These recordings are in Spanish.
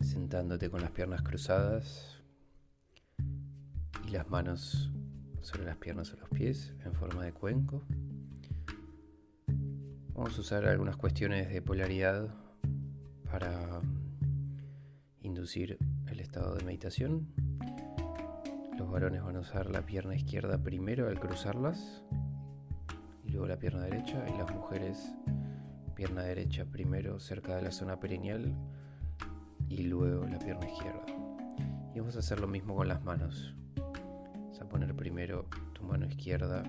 Sentándote con las piernas cruzadas y las manos sobre las piernas o los pies en forma de cuenco. Vamos a usar algunas cuestiones de polaridad para inducir el estado de meditación. Los varones van a usar la pierna izquierda primero al cruzarlas y luego la pierna derecha y las mujeres pierna derecha primero cerca de la zona perineal y luego la pierna izquierda. Y vamos a hacer lo mismo con las manos. Vas a poner primero tu mano izquierda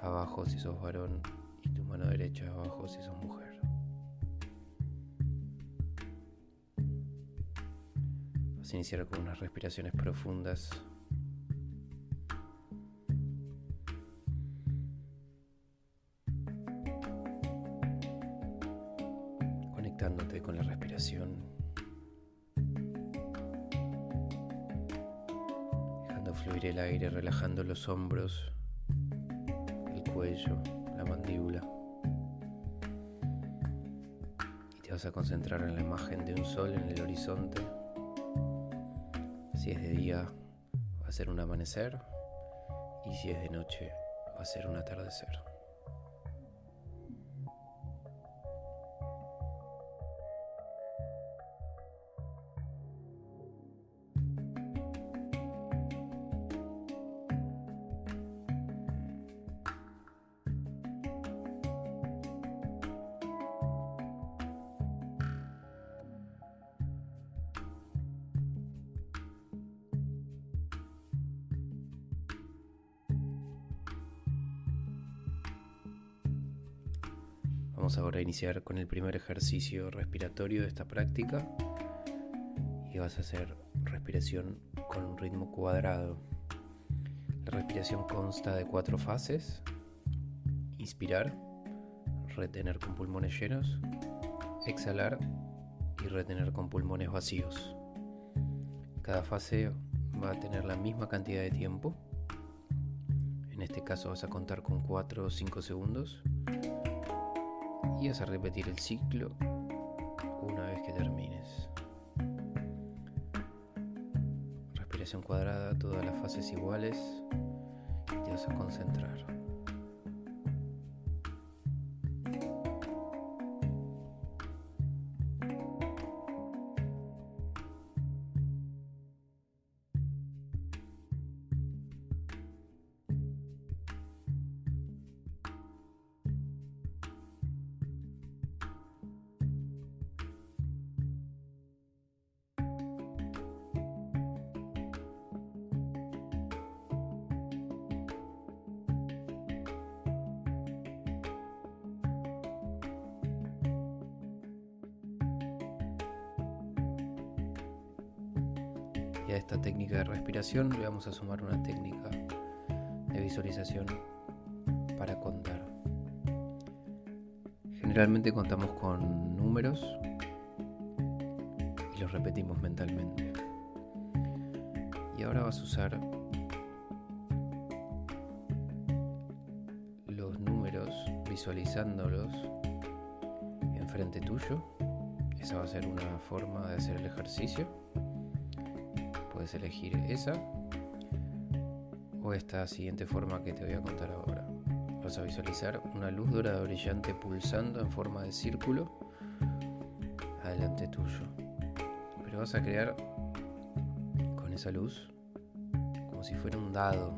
abajo si sos varón y tu mano derecha abajo si sos mujer. Vas a iniciar con unas respiraciones profundas con la respiración, dejando fluir el aire, relajando los hombros, el cuello, la mandíbula. Y te vas a concentrar en la imagen de un sol en el horizonte. Si es de día, va a ser un amanecer. Y si es de noche, va a ser un atardecer. Iniciar con el primer ejercicio respiratorio de esta práctica y vas a hacer respiración con un ritmo cuadrado. La respiración consta de cuatro fases. Inspirar, retener con pulmones llenos, exhalar y retener con pulmones vacíos. Cada fase va a tener la misma cantidad de tiempo. En este caso vas a contar con 4 o 5 segundos y vas a repetir el ciclo una vez que termines. Respiración cuadrada, todas las fases iguales y te vas a concentrar. a esta técnica de respiración le vamos a sumar una técnica de visualización para contar. Generalmente contamos con números y los repetimos mentalmente. Y ahora vas a usar los números visualizándolos enfrente tuyo. Esa va a ser una forma de hacer el ejercicio. Puedes elegir esa o esta siguiente forma que te voy a contar ahora. Vas a visualizar una luz dorada brillante pulsando en forma de círculo adelante tuyo. Pero vas a crear con esa luz como si fuera un dado.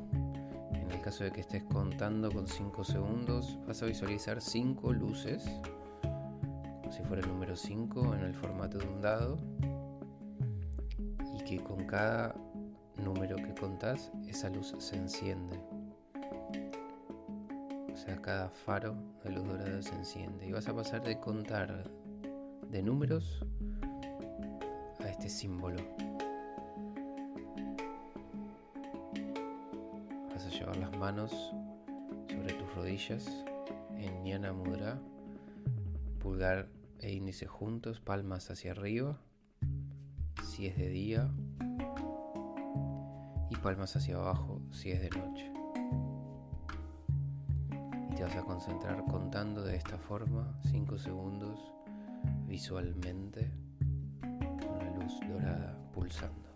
En el caso de que estés contando con 5 segundos, vas a visualizar 5 luces, como si fuera el número 5 en el formato de un dado, que con cada número que contás, esa luz se enciende. O sea, cada faro de luz dorada se enciende. Y vas a pasar de contar de números a este símbolo. Vas a llevar las manos sobre tus rodillas en Nyana Mudra, pulgar e índice juntos, palmas hacia arriba, si es de día, y palmas hacia abajo si es de noche. Y te vas a concentrar contando de esta forma 5 segundos visualmente con la luz dorada pulsando.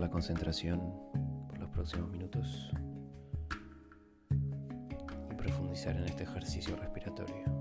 La concentración por los próximos minutos y profundizar en este ejercicio respiratorio.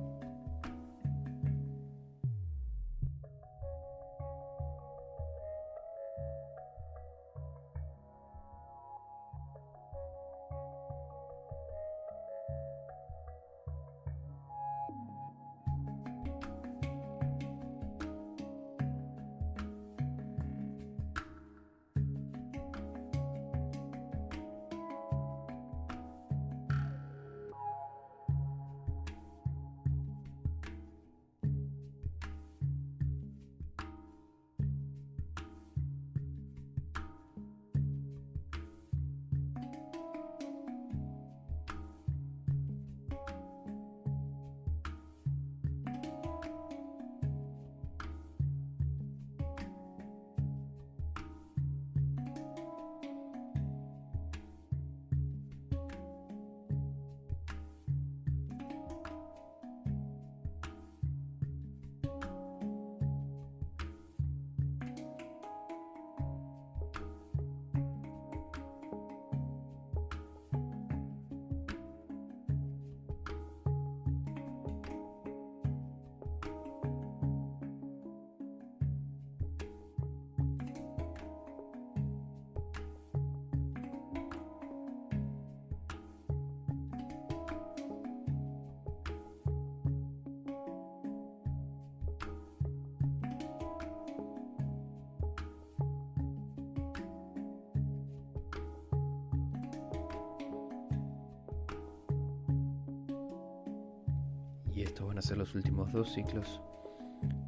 Y estos van a ser los últimos dos ciclos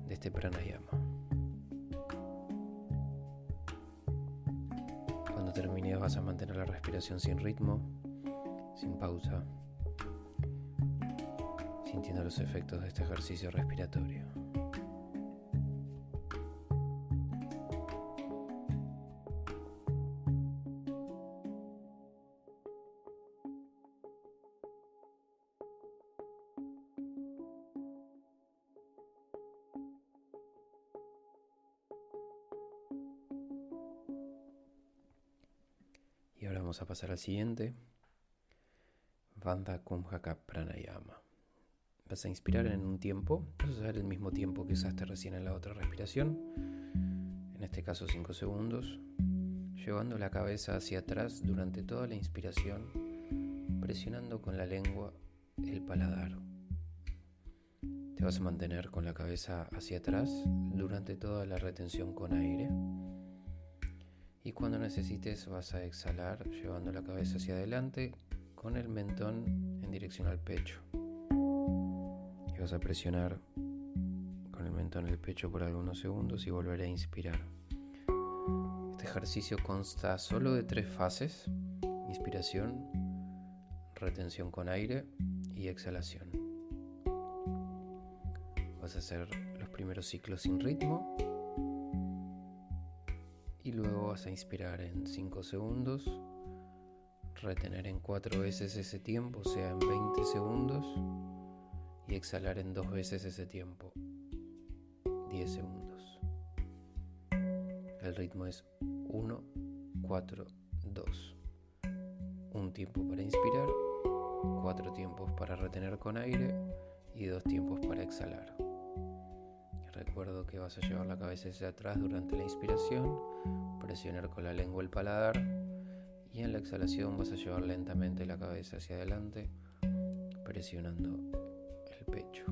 de este pranayama. Cuando termines vas a mantener la respiración sin ritmo, sin pausa, sintiendo los efectos de este ejercicio respiratorio. Pasar al siguiente. Bandha Kumhaka Pranayama. Vas a inspirar en un tiempo, vas a usar el mismo tiempo que usaste recién en la otra respiración, en este caso 5 segundos, llevando la cabeza hacia atrás durante toda la inspiración, presionando con la lengua el paladar. Te vas a mantener con la cabeza hacia atrás durante toda la retención con aire. Y cuando necesites vas a exhalar llevando la cabeza hacia adelante con el mentón en dirección al pecho. Y vas a presionar con el mentón en el pecho por algunos segundos y volver a inspirar. Este ejercicio consta solo de tres fases. Inspiración, retención con aire y exhalación. Vas a hacer los primeros ciclos sin ritmo vas a inspirar en 5 segundos retener en cuatro veces ese tiempo, o sea, en 20 segundos, y exhalar en dos veces ese tiempo, 10 segundos. El ritmo es 1, 4, 2. Un tiempo para inspirar, cuatro tiempos para retener con aire y dos tiempos para exhalar. Recuerdo que vas a llevar la cabeza hacia atrás durante la inspiración, presionar con la lengua el paladar y en la exhalación vas a llevar lentamente la cabeza hacia adelante, presionando el pecho.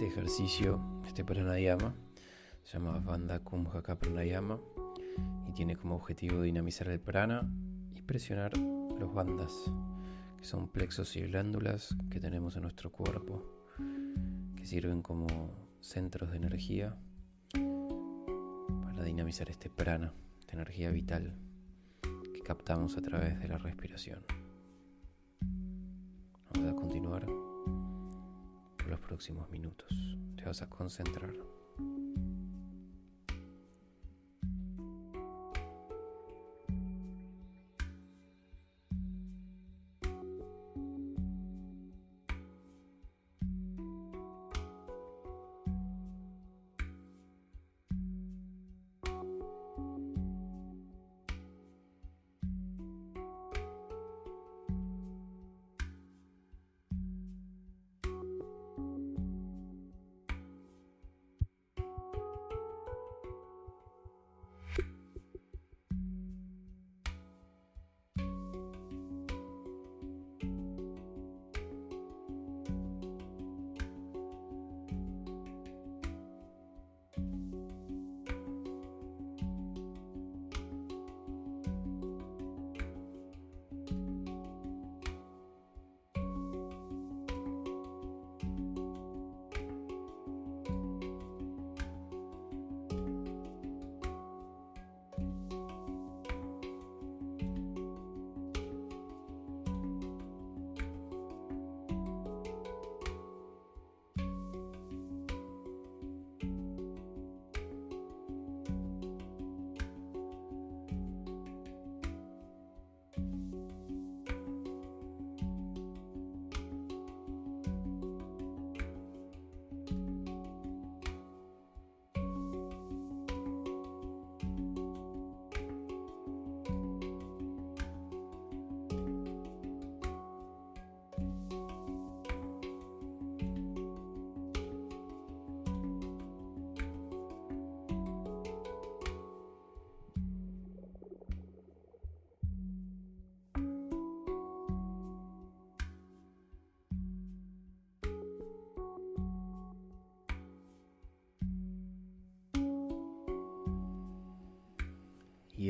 Este ejercicio, este pranayama, se llama Bandha Kumhaka Pranayama y tiene como objetivo dinamizar el prana y presionar los bandas, que son plexos y glándulas que tenemos en nuestro cuerpo, que sirven como centros de energía para dinamizar este prana, esta energía vital que captamos a través de la respiración. Vamos a continuar los próximos minutos. Te vas a concentrar.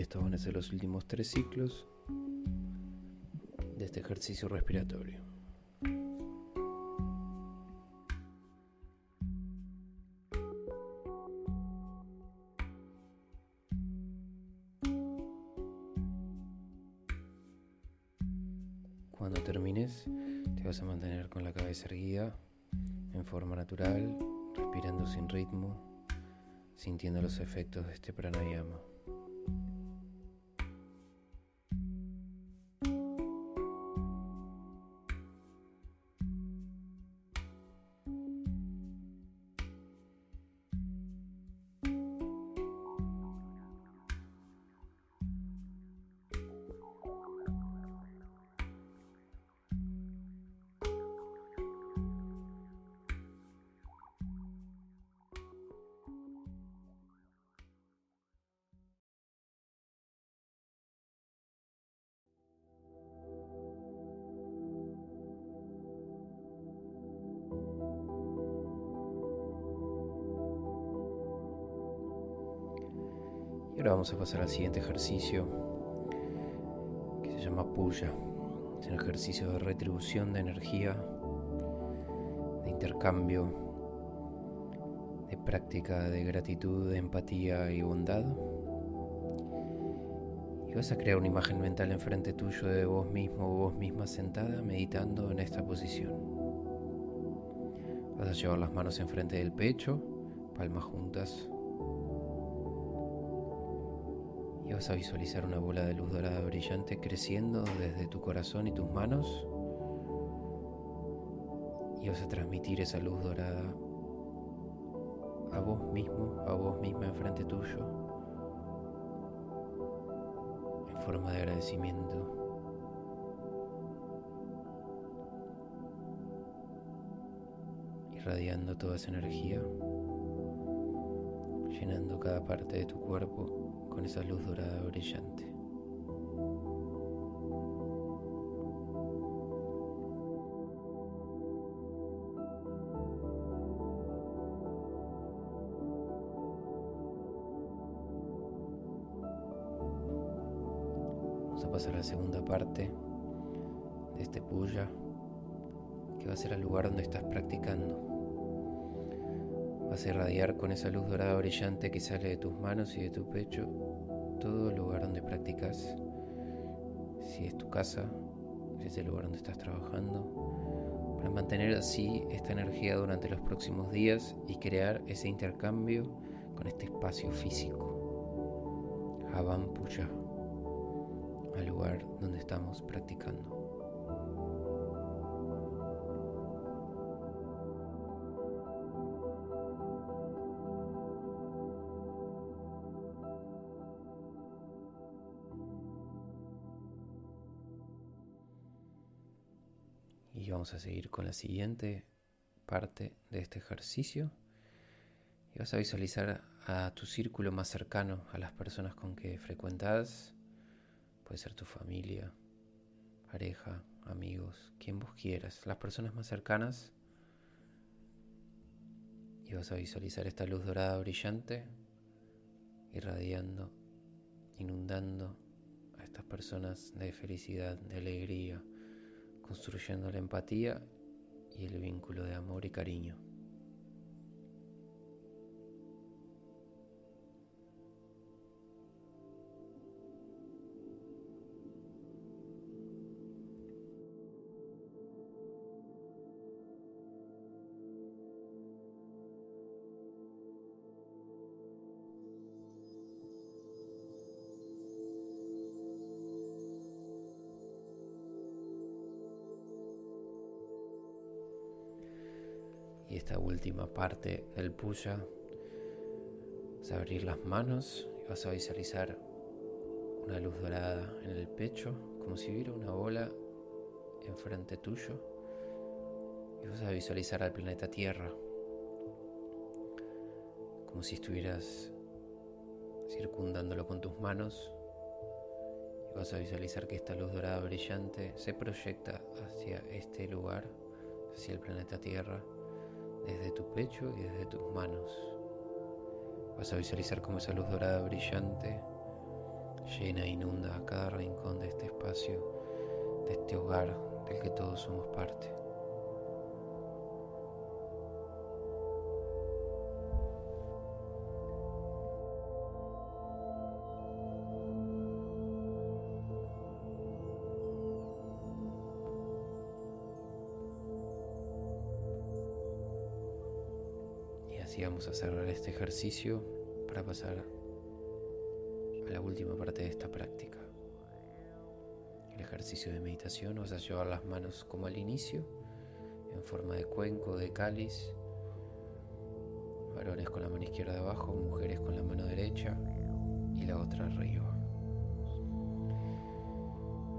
Y estos van a ser los últimos tres ciclos de este ejercicio respiratorio. Cuando termines, te vas a mantener con la cabeza erguida en forma natural, respirando sin ritmo, sintiendo los efectos de este pranayama. Ahora vamos a pasar al siguiente ejercicio que se llama Puya. Es un ejercicio de retribución de energía, de intercambio, de práctica de gratitud, de empatía y bondad. Y vas a crear una imagen mental enfrente tuyo de vos mismo o vos misma sentada meditando en esta posición. Vas a llevar las manos enfrente del pecho, palmas juntas vas a visualizar una bola de luz dorada brillante creciendo desde tu corazón y tus manos y vas a transmitir esa luz dorada a vos mismo, a vos misma enfrente tuyo en forma de agradecimiento. irradiando toda esa energía, llenando cada parte de tu cuerpo con esa luz dorada brillante. Vamos a pasar a la segunda parte de este puya, que va a ser el lugar donde estás practicando. Vas a irradiar con esa luz dorada brillante que sale de tus manos y de tu pecho todo lugar donde practicas. Si es tu casa, si es el lugar donde estás trabajando, para mantener así esta energía durante los próximos días y crear ese intercambio con este espacio físico. Havan al lugar donde estamos practicando. Vamos a seguir con la siguiente parte de este ejercicio. Y vas a visualizar a tu círculo más cercano, a las personas con que frecuentas. Puede ser tu familia, pareja, amigos, quien vos quieras, las personas más cercanas. Y vas a visualizar esta luz dorada brillante irradiando, inundando a estas personas de felicidad, de alegría, construyendo la empatía y el vínculo de amor y cariño. Parte del puya. Vas a abrir las manos y vas a visualizar una luz dorada en el pecho, como si hubiera una bola enfrente tuyo. Y vas a visualizar al planeta Tierra, como si estuvieras circundándolo con tus manos. Y vas a visualizar que esta luz dorada brillante se proyecta hacia este lugar, hacia el planeta Tierra desde tu pecho y desde tus manos. Vas a visualizar como esa luz dorada brillante llena e inunda cada rincón de este espacio, de este hogar del que todos somos parte. Vamos a cerrar este ejercicio para pasar a la última parte de esta práctica. El ejercicio de meditación vas a llevar las manos como al inicio, en forma de cuenco, de cáliz. Varones con la mano izquierda abajo, mujeres con la mano derecha y la otra arriba.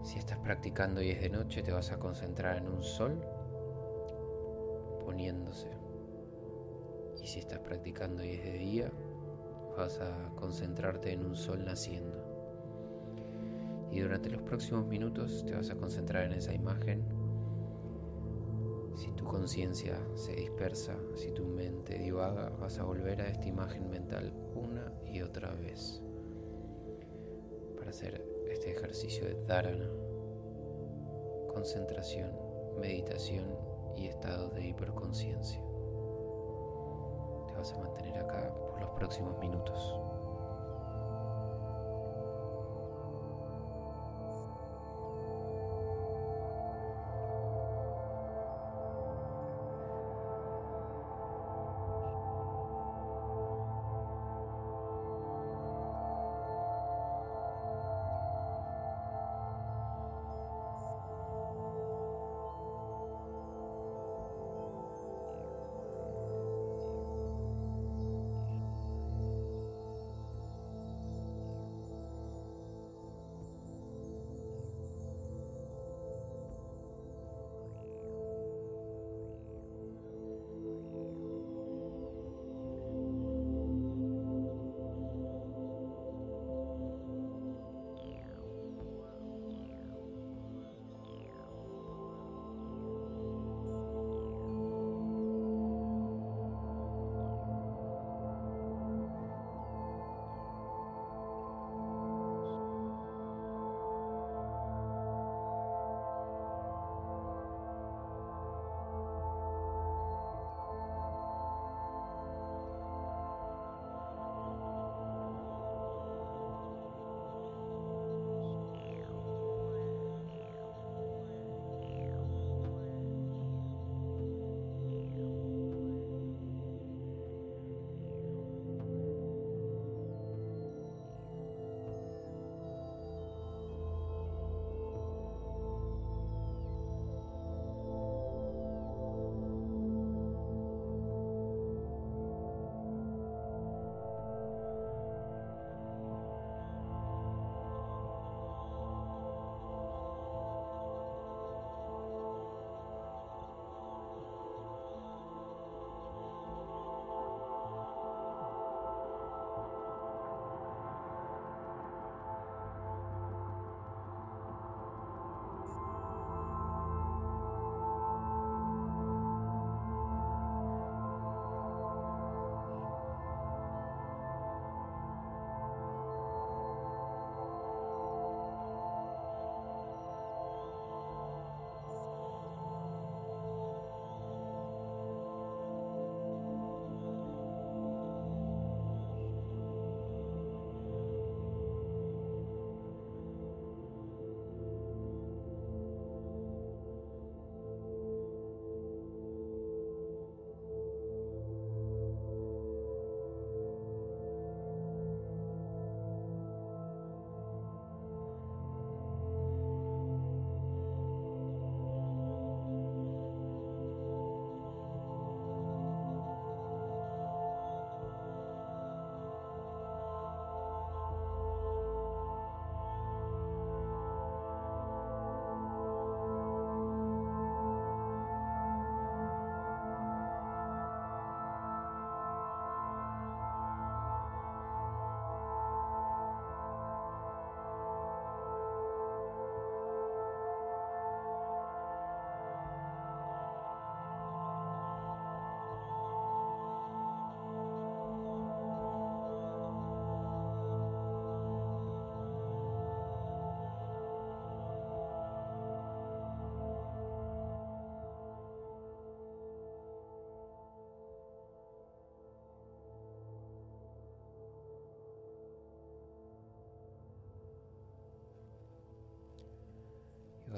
Si estás practicando y es de noche, te vas a concentrar en un sol poniéndose y si estás practicando y es de día, vas a concentrarte en un sol naciendo. Y durante los próximos minutos te vas a concentrar en esa imagen. Si tu conciencia se dispersa, si tu mente divaga, vas a volver a esta imagen mental una y otra vez para hacer este ejercicio de dharana, concentración, meditación y estados de hiperconciencia vas a mantener acá por los próximos minutos.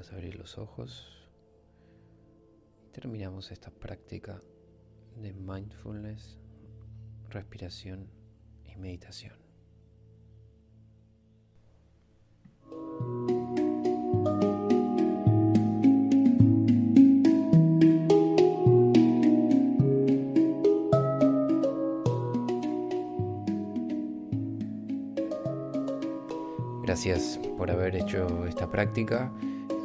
Puedas abrir los ojos. Terminamos esta práctica de mindfulness, respiración y meditación. Gracias por haber hecho esta práctica.